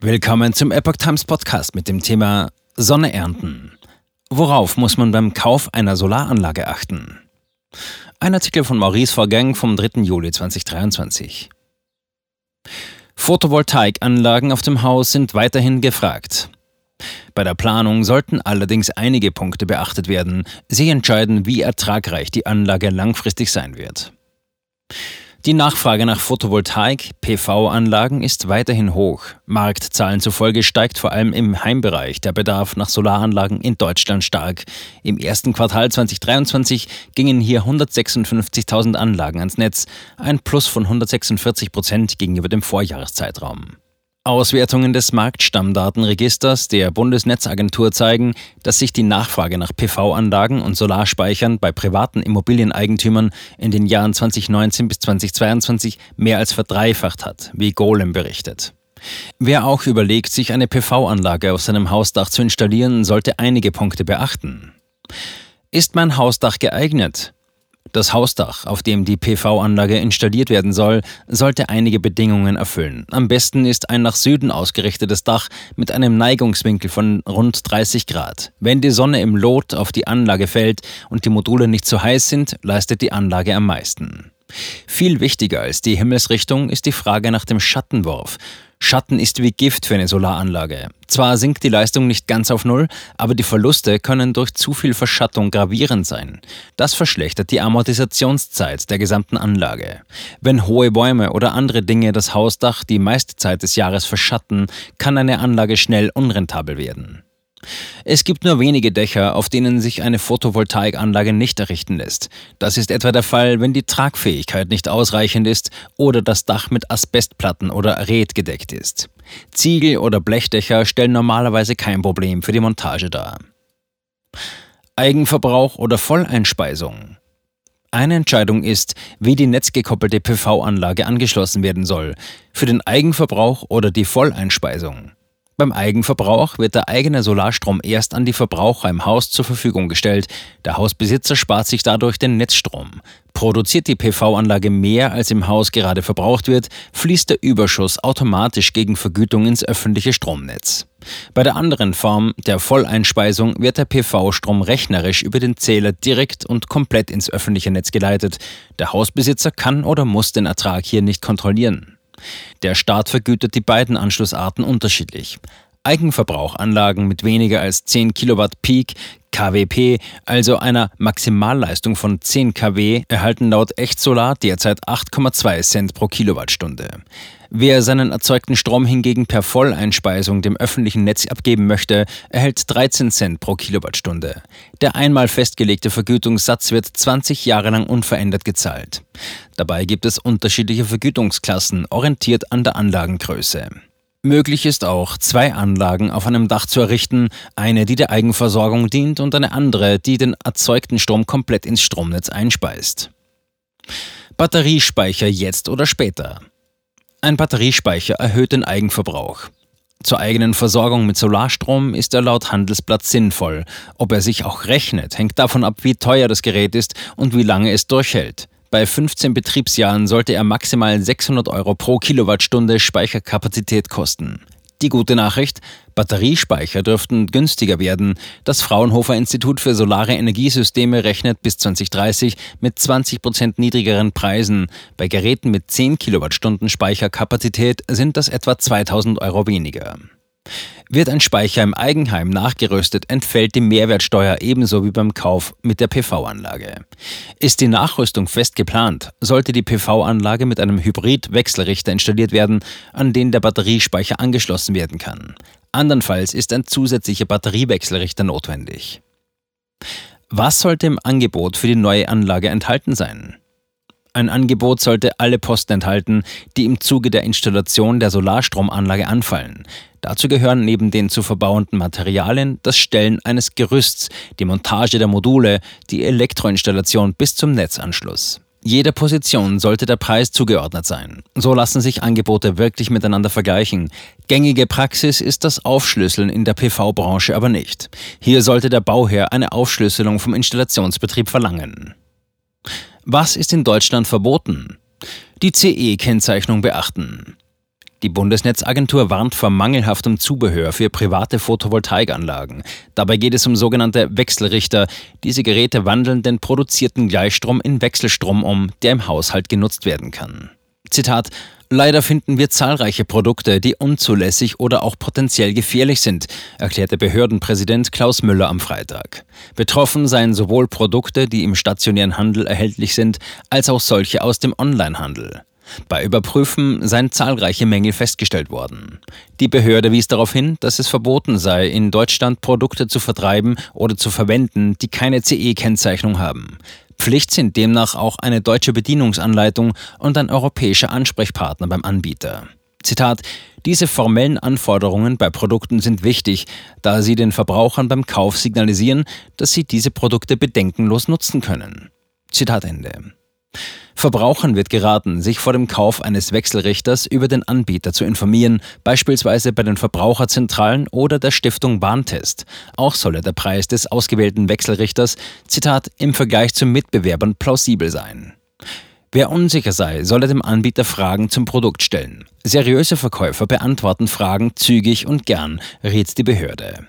Willkommen zum Epoch Times Podcast mit dem Thema Sonne ernten. Worauf muss man beim Kauf einer Solaranlage achten? Ein Artikel von Maurice Vorgang vom 3. Juli 2023. Photovoltaikanlagen auf dem Haus sind weiterhin gefragt. Bei der Planung sollten allerdings einige Punkte beachtet werden. Sie entscheiden, wie ertragreich die Anlage langfristig sein wird. Die Nachfrage nach Photovoltaik, PV-Anlagen ist weiterhin hoch. Marktzahlen zufolge steigt vor allem im Heimbereich der Bedarf nach Solaranlagen in Deutschland stark. Im ersten Quartal 2023 gingen hier 156.000 Anlagen ans Netz, ein Plus von 146 Prozent gegenüber dem Vorjahreszeitraum. Auswertungen des Marktstammdatenregisters der Bundesnetzagentur zeigen, dass sich die Nachfrage nach PV-Anlagen und Solarspeichern bei privaten Immobilieneigentümern in den Jahren 2019 bis 2022 mehr als verdreifacht hat, wie Golem berichtet. Wer auch überlegt, sich eine PV-Anlage auf seinem Hausdach zu installieren, sollte einige Punkte beachten. Ist mein Hausdach geeignet? Das Hausdach, auf dem die PV-Anlage installiert werden soll, sollte einige Bedingungen erfüllen. Am besten ist ein nach Süden ausgerichtetes Dach mit einem Neigungswinkel von rund 30 Grad. Wenn die Sonne im Lot auf die Anlage fällt und die Module nicht zu heiß sind, leistet die Anlage am meisten. Viel wichtiger als die Himmelsrichtung ist die Frage nach dem Schattenwurf. Schatten ist wie Gift für eine Solaranlage. Zwar sinkt die Leistung nicht ganz auf Null, aber die Verluste können durch zu viel Verschattung gravierend sein. Das verschlechtert die Amortisationszeit der gesamten Anlage. Wenn hohe Bäume oder andere Dinge das Hausdach die meiste Zeit des Jahres verschatten, kann eine Anlage schnell unrentabel werden. Es gibt nur wenige Dächer, auf denen sich eine Photovoltaikanlage nicht errichten lässt. Das ist etwa der Fall, wenn die Tragfähigkeit nicht ausreichend ist oder das Dach mit Asbestplatten oder Red gedeckt ist. Ziegel- oder Blechdächer stellen normalerweise kein Problem für die Montage dar. Eigenverbrauch oder Volleinspeisung. Eine Entscheidung ist, wie die netzgekoppelte PV-Anlage angeschlossen werden soll, für den Eigenverbrauch oder die Volleinspeisung. Beim Eigenverbrauch wird der eigene Solarstrom erst an die Verbraucher im Haus zur Verfügung gestellt. Der Hausbesitzer spart sich dadurch den Netzstrom. Produziert die PV-Anlage mehr, als im Haus gerade verbraucht wird, fließt der Überschuss automatisch gegen Vergütung ins öffentliche Stromnetz. Bei der anderen Form, der Volleinspeisung, wird der PV-Strom rechnerisch über den Zähler direkt und komplett ins öffentliche Netz geleitet. Der Hausbesitzer kann oder muss den Ertrag hier nicht kontrollieren. Der Staat vergütet die beiden Anschlussarten unterschiedlich. Eigenverbrauchanlagen mit weniger als 10 Kilowatt Peak KWP, also einer Maximalleistung von 10 kW, erhalten laut Echtsolar derzeit 8,2 Cent pro Kilowattstunde. Wer seinen erzeugten Strom hingegen per Volleinspeisung dem öffentlichen Netz abgeben möchte, erhält 13 Cent pro Kilowattstunde. Der einmal festgelegte Vergütungssatz wird 20 Jahre lang unverändert gezahlt. Dabei gibt es unterschiedliche Vergütungsklassen, orientiert an der Anlagengröße. Möglich ist auch, zwei Anlagen auf einem Dach zu errichten, eine, die der Eigenversorgung dient und eine andere, die den erzeugten Strom komplett ins Stromnetz einspeist. Batteriespeicher jetzt oder später. Ein Batteriespeicher erhöht den Eigenverbrauch. Zur eigenen Versorgung mit Solarstrom ist er laut Handelsblatt sinnvoll. Ob er sich auch rechnet, hängt davon ab, wie teuer das Gerät ist und wie lange es durchhält. Bei 15 Betriebsjahren sollte er maximal 600 Euro pro Kilowattstunde Speicherkapazität kosten. Die gute Nachricht, Batteriespeicher dürften günstiger werden. Das Fraunhofer Institut für Solare Energiesysteme rechnet bis 2030 mit 20 Prozent niedrigeren Preisen. Bei Geräten mit 10 Kilowattstunden Speicherkapazität sind das etwa 2000 Euro weniger. Wird ein Speicher im Eigenheim nachgerüstet, entfällt die Mehrwertsteuer ebenso wie beim Kauf mit der PV-Anlage. Ist die Nachrüstung fest geplant, sollte die PV-Anlage mit einem Hybrid-Wechselrichter installiert werden, an den der Batteriespeicher angeschlossen werden kann. Andernfalls ist ein zusätzlicher Batteriewechselrichter notwendig. Was sollte im Angebot für die neue Anlage enthalten sein? Ein Angebot sollte alle Posten enthalten, die im Zuge der Installation der Solarstromanlage anfallen. Dazu gehören neben den zu verbauenden Materialien das Stellen eines Gerüsts, die Montage der Module, die Elektroinstallation bis zum Netzanschluss. Jeder Position sollte der Preis zugeordnet sein. So lassen sich Angebote wirklich miteinander vergleichen. Gängige Praxis ist das Aufschlüsseln in der PV-Branche aber nicht. Hier sollte der Bauherr eine Aufschlüsselung vom Installationsbetrieb verlangen. Was ist in Deutschland verboten? Die CE-Kennzeichnung beachten. Die Bundesnetzagentur warnt vor mangelhaftem Zubehör für private Photovoltaikanlagen. Dabei geht es um sogenannte Wechselrichter. Diese Geräte wandeln den produzierten Gleichstrom in Wechselstrom um, der im Haushalt genutzt werden kann. Zitat Leider finden wir zahlreiche Produkte, die unzulässig oder auch potenziell gefährlich sind, erklärte Behördenpräsident Klaus Müller am Freitag. Betroffen seien sowohl Produkte, die im stationären Handel erhältlich sind, als auch solche aus dem Onlinehandel. Bei Überprüfen seien zahlreiche Mängel festgestellt worden. Die Behörde wies darauf hin, dass es verboten sei, in Deutschland Produkte zu vertreiben oder zu verwenden, die keine CE-Kennzeichnung haben. Pflicht sind demnach auch eine deutsche Bedienungsanleitung und ein europäischer Ansprechpartner beim Anbieter. Zitat Diese formellen Anforderungen bei Produkten sind wichtig, da sie den Verbrauchern beim Kauf signalisieren, dass sie diese Produkte bedenkenlos nutzen können. Zitat Ende. Verbrauchern wird geraten, sich vor dem Kauf eines Wechselrichters über den Anbieter zu informieren, beispielsweise bei den Verbraucherzentralen oder der Stiftung Bahntest. Auch solle der Preis des ausgewählten Wechselrichters, Zitat, im Vergleich zu Mitbewerbern plausibel sein. Wer unsicher sei, solle dem Anbieter Fragen zum Produkt stellen. Seriöse Verkäufer beantworten Fragen zügig und gern, rät die Behörde.